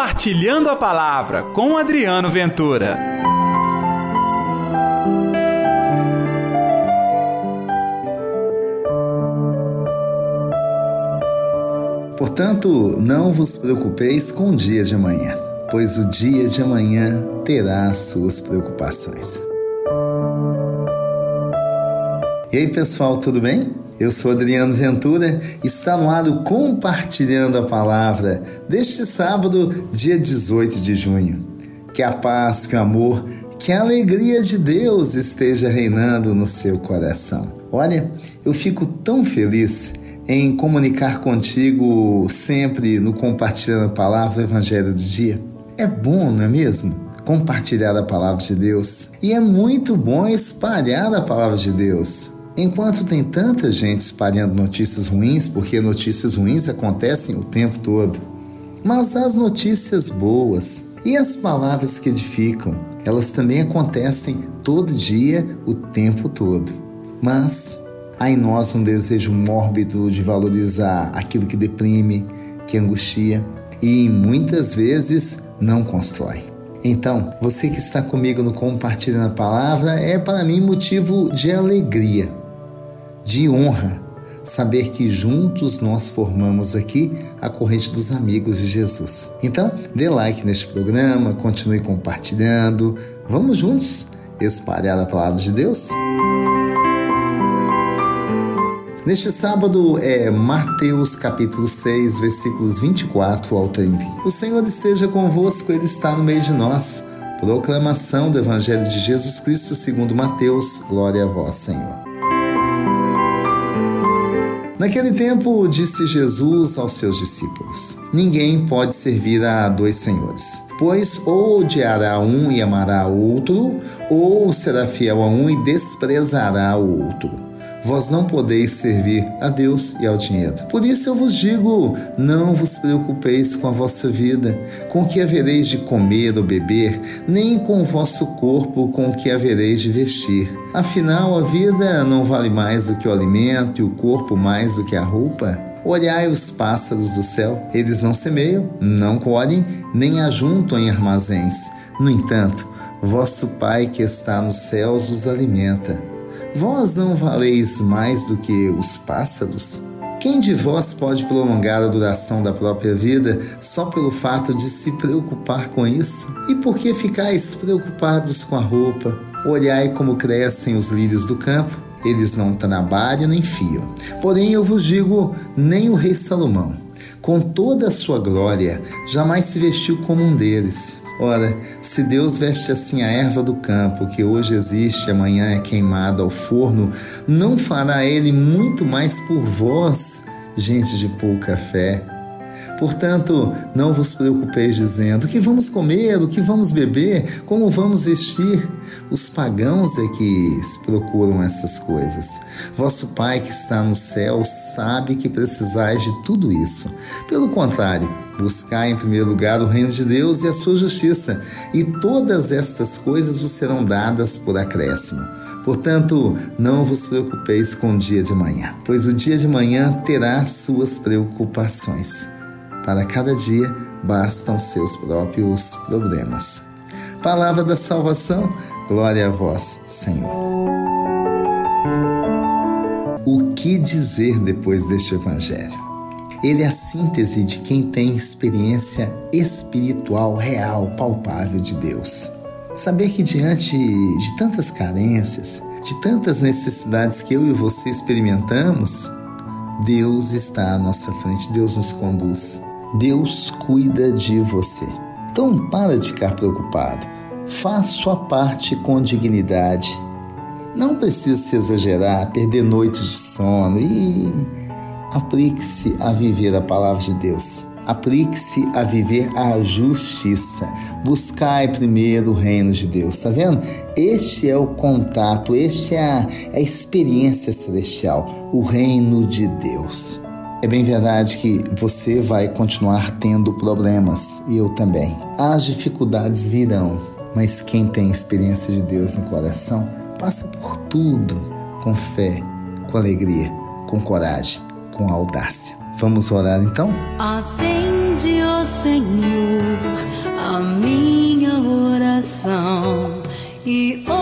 Compartilhando a Palavra com Adriano Ventura. Portanto, não vos preocupeis com o dia de amanhã, pois o dia de amanhã terá suas preocupações. E aí, pessoal, tudo bem? Eu sou Adriano Ventura, está no ar o Compartilhando a Palavra deste sábado, dia 18 de junho. Que a paz, que o amor, que a alegria de Deus esteja reinando no seu coração. Olha, eu fico tão feliz em comunicar contigo sempre no Compartilhando a Palavra, Evangelho do Dia. É bom, não é mesmo? Compartilhar a palavra de Deus. E é muito bom espalhar a palavra de Deus. Enquanto tem tanta gente espalhando notícias ruins, porque notícias ruins acontecem o tempo todo, mas as notícias boas e as palavras que edificam, elas também acontecem todo dia, o tempo todo. Mas há em nós um desejo mórbido de valorizar aquilo que deprime, que angustia e muitas vezes não constrói. Então, você que está comigo no Compartilhando a Palavra é para mim motivo de alegria de honra saber que juntos nós formamos aqui a corrente dos amigos de Jesus. Então, dê like neste programa, continue compartilhando. Vamos juntos espalhar a palavra de Deus? Neste sábado é Mateus capítulo 6, versículos 24 ao 30. O Senhor esteja convosco, Ele está no meio de nós. Proclamação do Evangelho de Jesus Cristo segundo Mateus. Glória a vós, Senhor. Naquele tempo, disse Jesus aos seus discípulos: Ninguém pode servir a dois senhores, pois ou odiará um e amará o outro, ou será fiel a um e desprezará o outro. Vós não podeis servir a Deus e ao dinheiro. Por isso eu vos digo: não vos preocupeis com a vossa vida, com o que havereis de comer ou beber, nem com o vosso corpo, com o que havereis de vestir. Afinal, a vida não vale mais do que o alimento e o corpo mais do que a roupa. Olhai os pássaros do céu, eles não semeiam, não colhem, nem ajuntam em armazéns. No entanto, vosso Pai que está nos céus os alimenta. Vós não valeis mais do que os pássaros? Quem de vós pode prolongar a duração da própria vida só pelo fato de se preocupar com isso? E por que ficais preocupados com a roupa? Olhai como crescem os lírios do campo, eles não trabalham nem fiam. Porém, eu vos digo: nem o rei Salomão, com toda a sua glória, jamais se vestiu como um deles. Ora, se Deus veste assim a erva do campo, que hoje existe, amanhã é queimada ao forno, não fará Ele muito mais por vós, gente de pouca fé? Portanto, não vos preocupeis dizendo o que vamos comer, o que vamos beber, como vamos vestir. Os pagãos é que procuram essas coisas. Vosso Pai que está no céu sabe que precisais de tudo isso. Pelo contrário, buscai em primeiro lugar o reino de Deus e a sua justiça, e todas estas coisas vos serão dadas por acréscimo. Portanto, não vos preocupeis com o dia de manhã, pois o dia de manhã terá suas preocupações. Para cada dia bastam seus próprios problemas. Palavra da salvação, glória a vós, Senhor. O que dizer depois deste evangelho? Ele é a síntese de quem tem experiência espiritual real, palpável de Deus. Saber que diante de tantas carências, de tantas necessidades que eu e você experimentamos, Deus está à nossa frente, Deus nos conduz. Deus cuida de você. Então para de ficar preocupado. Faça sua parte com dignidade. Não precisa se exagerar, perder noites de sono e aplique-se a viver a palavra de Deus. Aplique-se a viver a justiça. Buscai primeiro o reino de Deus, tá vendo? Este é o contato, este é a, é a experiência celestial, o reino de Deus. É bem verdade que você vai continuar tendo problemas e eu também. As dificuldades virão, mas quem tem experiência de Deus no coração passa por tudo com fé, com alegria, com coragem, com audácia. Vamos orar então? Atende os Senhor, a minha oração e ouvi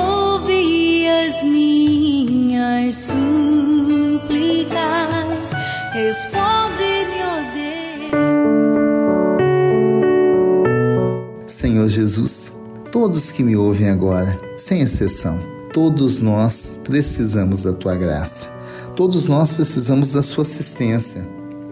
Senhor Jesus, todos que me ouvem agora, sem exceção, todos nós precisamos da tua graça. Todos nós precisamos da sua assistência.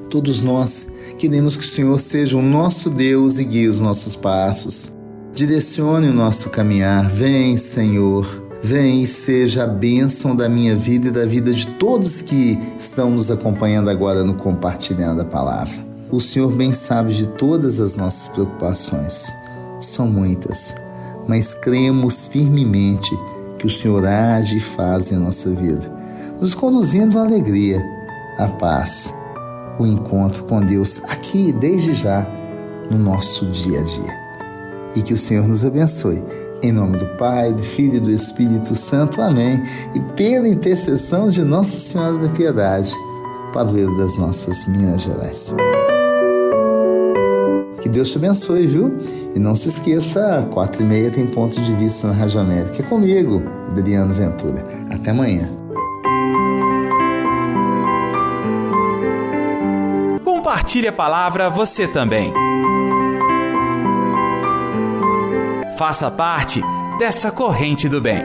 Todos nós queremos que o Senhor seja o nosso Deus e guie os nossos passos. Direcione o nosso caminhar. Vem, Senhor. Vem e seja a bênção da minha vida e da vida de todos que estão nos acompanhando agora no compartilhando a palavra. O Senhor bem sabe de todas as nossas preocupações. São muitas, mas cremos firmemente que o Senhor age e faz em nossa vida, nos conduzindo à alegria, à paz, o encontro com Deus aqui, desde já, no nosso dia a dia e que o Senhor nos abençoe. Em nome do Pai, do Filho e do Espírito Santo. Amém. E pela intercessão de Nossa Senhora da Piedade, padroeiro das nossas Minas Gerais. Deus te abençoe, viu? E não se esqueça, quatro e meia tem ponto de vista na Rádio América. É comigo, Adriano Ventura. Até amanhã. Compartilhe a palavra você também. Faça parte dessa corrente do bem.